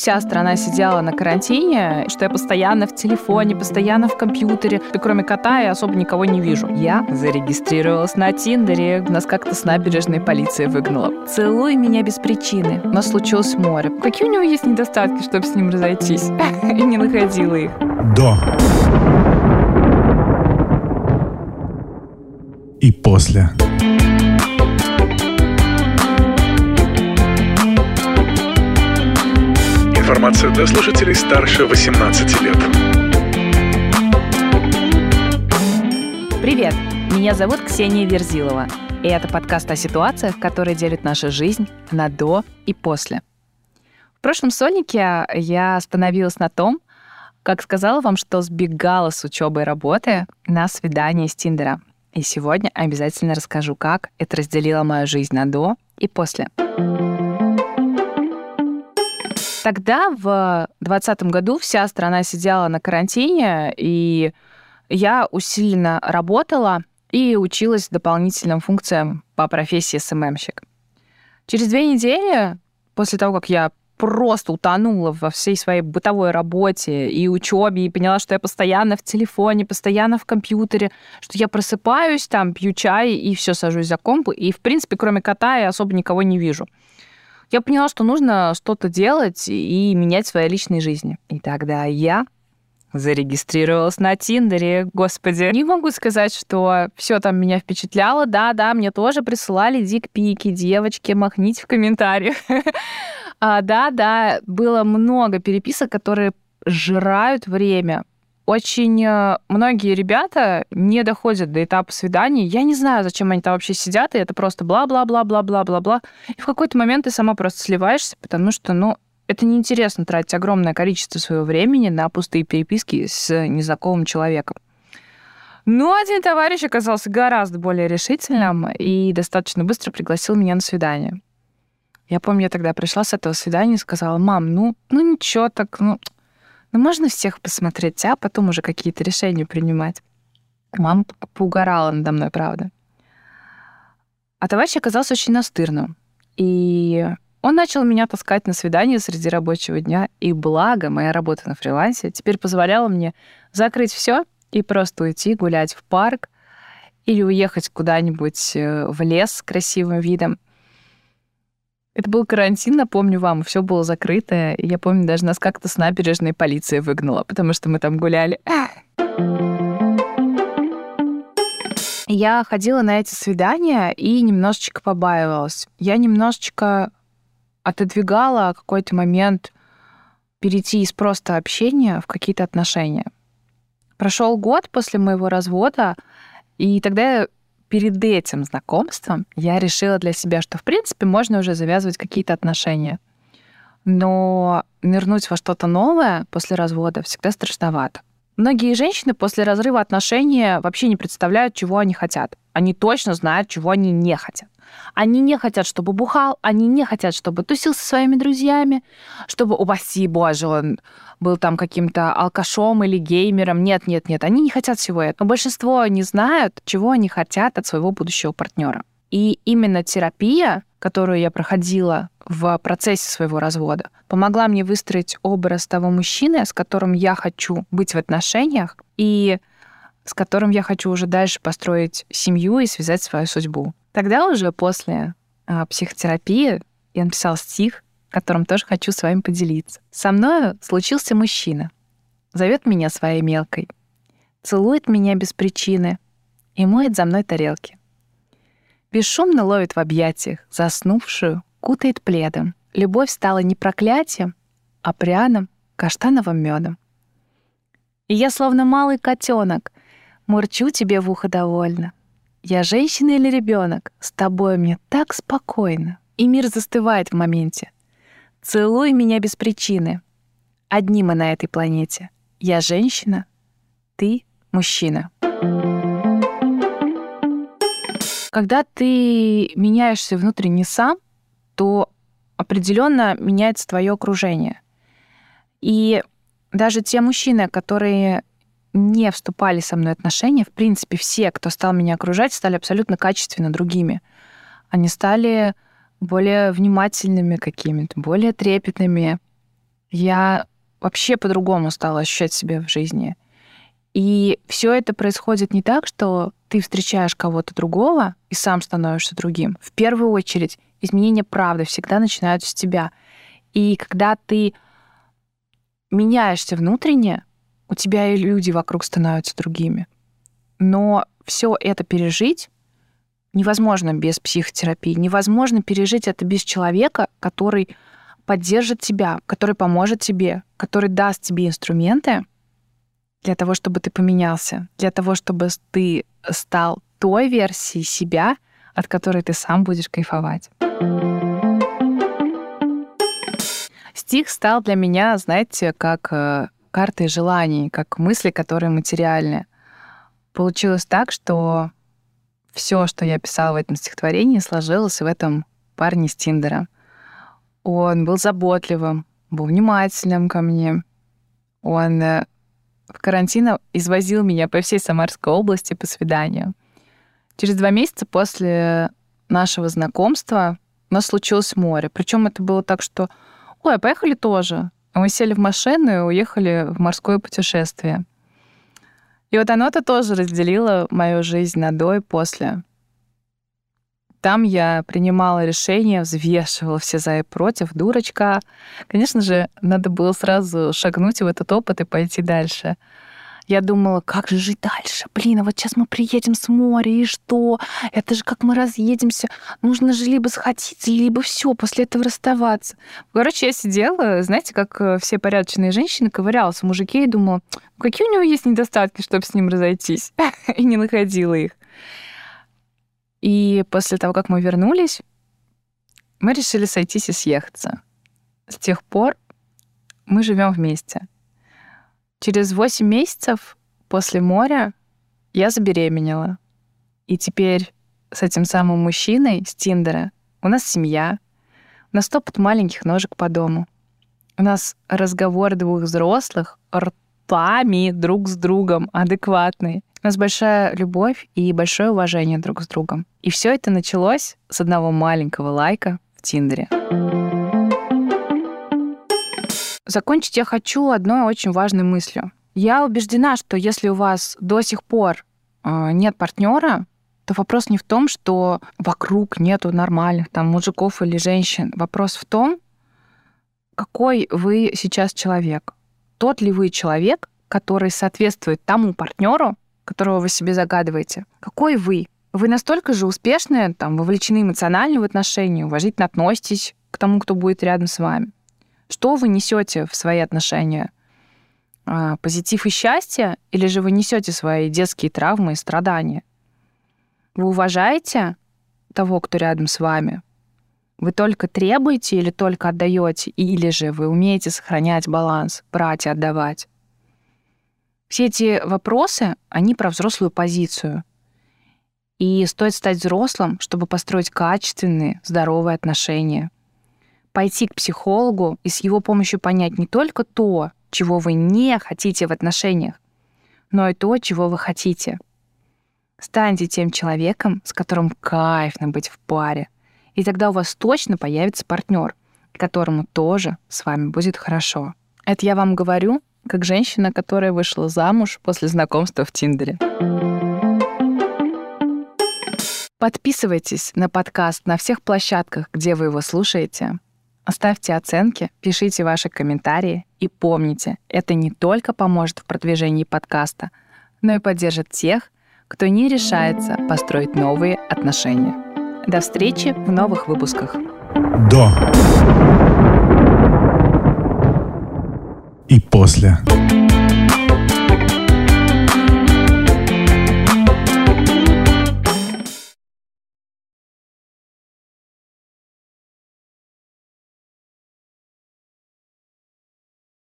вся страна сидела на карантине, что я постоянно в телефоне, постоянно в компьютере. И кроме кота я особо никого не вижу. Я зарегистрировалась на Тиндере. Нас как-то с набережной полиция выгнала. Целуй меня без причины. У нас случилось море. Какие у него есть недостатки, чтобы с ним разойтись? И не находила их. До. И после. Информация для слушателей старше 18 лет. Привет! Меня зовут Ксения Верзилова. И это подкаст о ситуациях, которые делят нашу жизнь на до и после. В прошлом сольнике я остановилась на том, как сказала вам, что сбегала с учебы и работы на свидание с Тиндера. И сегодня обязательно расскажу, как это разделило мою жизнь на до и после. Тогда, в 2020 году, вся страна сидела на карантине, и я усиленно работала и училась дополнительным функциям по профессии СММщик. Через две недели, после того, как я просто утонула во всей своей бытовой работе и учебе, и поняла, что я постоянно в телефоне, постоянно в компьютере, что я просыпаюсь, там, пью чай и все сажусь за комп, и, в принципе, кроме кота я особо никого не вижу я поняла, что нужно что-то делать и менять в своей личной жизни. И тогда я зарегистрировалась на Тиндере, господи. Не могу сказать, что все там меня впечатляло. Да, да, мне тоже присылали дикпики, девочки, махните в комментариях. а, да, да, было много переписок, которые жирают время очень э, многие ребята не доходят до этапа свидания. Я не знаю, зачем они там вообще сидят, и это просто бла-бла-бла-бла-бла-бла-бла. И в какой-то момент ты сама просто сливаешься, потому что, ну, это неинтересно тратить огромное количество своего времени на пустые переписки с незнакомым человеком. Но один товарищ оказался гораздо более решительным и достаточно быстро пригласил меня на свидание. Я помню, я тогда пришла с этого свидания и сказала, мам, ну, ну ничего так, ну, ну, можно всех посмотреть, а потом уже какие-то решения принимать. Мама поугарала надо мной, правда. А товарищ оказался очень настырным. И он начал меня таскать на свидание среди рабочего дня. И благо, моя работа на фрилансе теперь позволяла мне закрыть все и просто уйти гулять в парк или уехать куда-нибудь э, в лес с красивым видом — это был карантин, напомню вам, все было закрыто. И я помню, даже нас как-то с набережной полиция выгнала, потому что мы там гуляли. Я ходила на эти свидания и немножечко побаивалась. Я немножечко отодвигала какой-то момент перейти из просто общения в какие-то отношения. Прошел год после моего развода, и тогда перед этим знакомством я решила для себя, что, в принципе, можно уже завязывать какие-то отношения. Но нырнуть во что-то новое после развода всегда страшновато. Многие женщины после разрыва отношений вообще не представляют, чего они хотят. Они точно знают, чего они не хотят. Они не хотят, чтобы бухал, они не хотят, чтобы тусил со своими друзьями, чтобы, упаси боже, он был там каким-то алкашом или геймером. Нет, нет, нет, они не хотят всего этого. Но большинство не знают, чего они хотят от своего будущего партнера. И именно терапия, которую я проходила в процессе своего развода, помогла мне выстроить образ того мужчины, с которым я хочу быть в отношениях, и с которым я хочу уже дальше построить семью и связать свою судьбу. Тогда уже после э, психотерапии я написала стих, которым тоже хочу с вами поделиться. Со мною случился мужчина. Зовет меня своей мелкой. Целует меня без причины и моет за мной тарелки. Бесшумно ловит в объятиях, заснувшую, кутает пледом. Любовь стала не проклятием, а пряным каштановым медом. И я словно малый котенок, мурчу тебе в ухо довольно. Я женщина или ребенок? С тобой мне так спокойно. И мир застывает в моменте. Целуй меня без причины. Одни мы на этой планете. Я женщина, ты мужчина. Когда ты меняешься внутренне сам, то определенно меняется твое окружение. И даже те мужчины, которые не вступали со мной в отношения, в принципе, все, кто стал меня окружать, стали абсолютно качественно другими. Они стали более внимательными какими-то, более трепетными. Я вообще по-другому стала ощущать себя в жизни. И все это происходит не так, что ты встречаешь кого-то другого и сам становишься другим. В первую очередь изменения правды всегда начинаются с тебя. И когда ты меняешься внутренне, у тебя и люди вокруг становятся другими. Но все это пережить невозможно без психотерапии. Невозможно пережить это без человека, который поддержит тебя, который поможет тебе, который даст тебе инструменты для того, чтобы ты поменялся, для того, чтобы ты стал той версией себя, от которой ты сам будешь кайфовать. Стих стал для меня, знаете, как э, картой желаний, как мысли, которые материальны. Получилось так, что все, что я писала в этом стихотворении, сложилось в этом парне с Тиндера. Он был заботливым, был внимательным ко мне. Он э, в карантин извозил меня по всей Самарской области по свиданию. Через два месяца после нашего знакомства у нас случилось море. Причем это было так, что «Ой, а поехали тоже». Мы сели в машину и уехали в морское путешествие. И вот оно-то тоже разделило мою жизнь на до и после. Там я принимала решения, взвешивала все за и против, дурочка. Конечно же, надо было сразу шагнуть в этот опыт и пойти дальше. Я думала, как же жить дальше? Блин, а вот сейчас мы приедем с моря, и что? Это же как мы разъедемся. Нужно же либо сходиться, либо все, после этого расставаться. Короче, я сидела, знаете, как э, все порядочные женщины, ковырялась в мужике и думала, «Ну, какие у него есть недостатки, чтобы с ним разойтись? и не находила их. И после того, как мы вернулись, мы решили сойтись и съехаться. С тех пор мы живем вместе. Через 8 месяцев после моря я забеременела. И теперь с этим самым мужчиной с Тиндера у нас семья, у нас топот маленьких ножек по дому. У нас разговор двух взрослых ртами друг с другом адекватный. У нас большая любовь и большое уважение друг с другом. И все это началось с одного маленького лайка в Тиндере. Закончить я хочу одной очень важной мыслью. Я убеждена, что если у вас до сих пор э, нет партнера, то вопрос не в том, что вокруг нету нормальных там мужиков или женщин. Вопрос в том, какой вы сейчас человек. Тот ли вы человек, который соответствует тому партнеру, которого вы себе загадываете. Какой вы? Вы настолько же успешны, там, вовлечены эмоционально в отношения, уважительно относитесь к тому, кто будет рядом с вами. Что вы несете в свои отношения? А, позитив и счастье? Или же вы несете свои детские травмы и страдания? Вы уважаете того, кто рядом с вами? Вы только требуете или только отдаете? Или же вы умеете сохранять баланс, брать и отдавать? Все эти вопросы, они про взрослую позицию. И стоит стать взрослым, чтобы построить качественные, здоровые отношения. Пойти к психологу и с его помощью понять не только то, чего вы не хотите в отношениях, но и то, чего вы хотите. Станьте тем человеком, с которым кайфно быть в паре. И тогда у вас точно появится партнер, которому тоже с вами будет хорошо. Это я вам говорю, как женщина, которая вышла замуж после знакомства в Тиндере. Подписывайтесь на подкаст на всех площадках, где вы его слушаете. Оставьте оценки, пишите ваши комментарии и помните, это не только поможет в продвижении подкаста, но и поддержит тех, кто не решается построить новые отношения. До встречи в новых выпусках. До и после.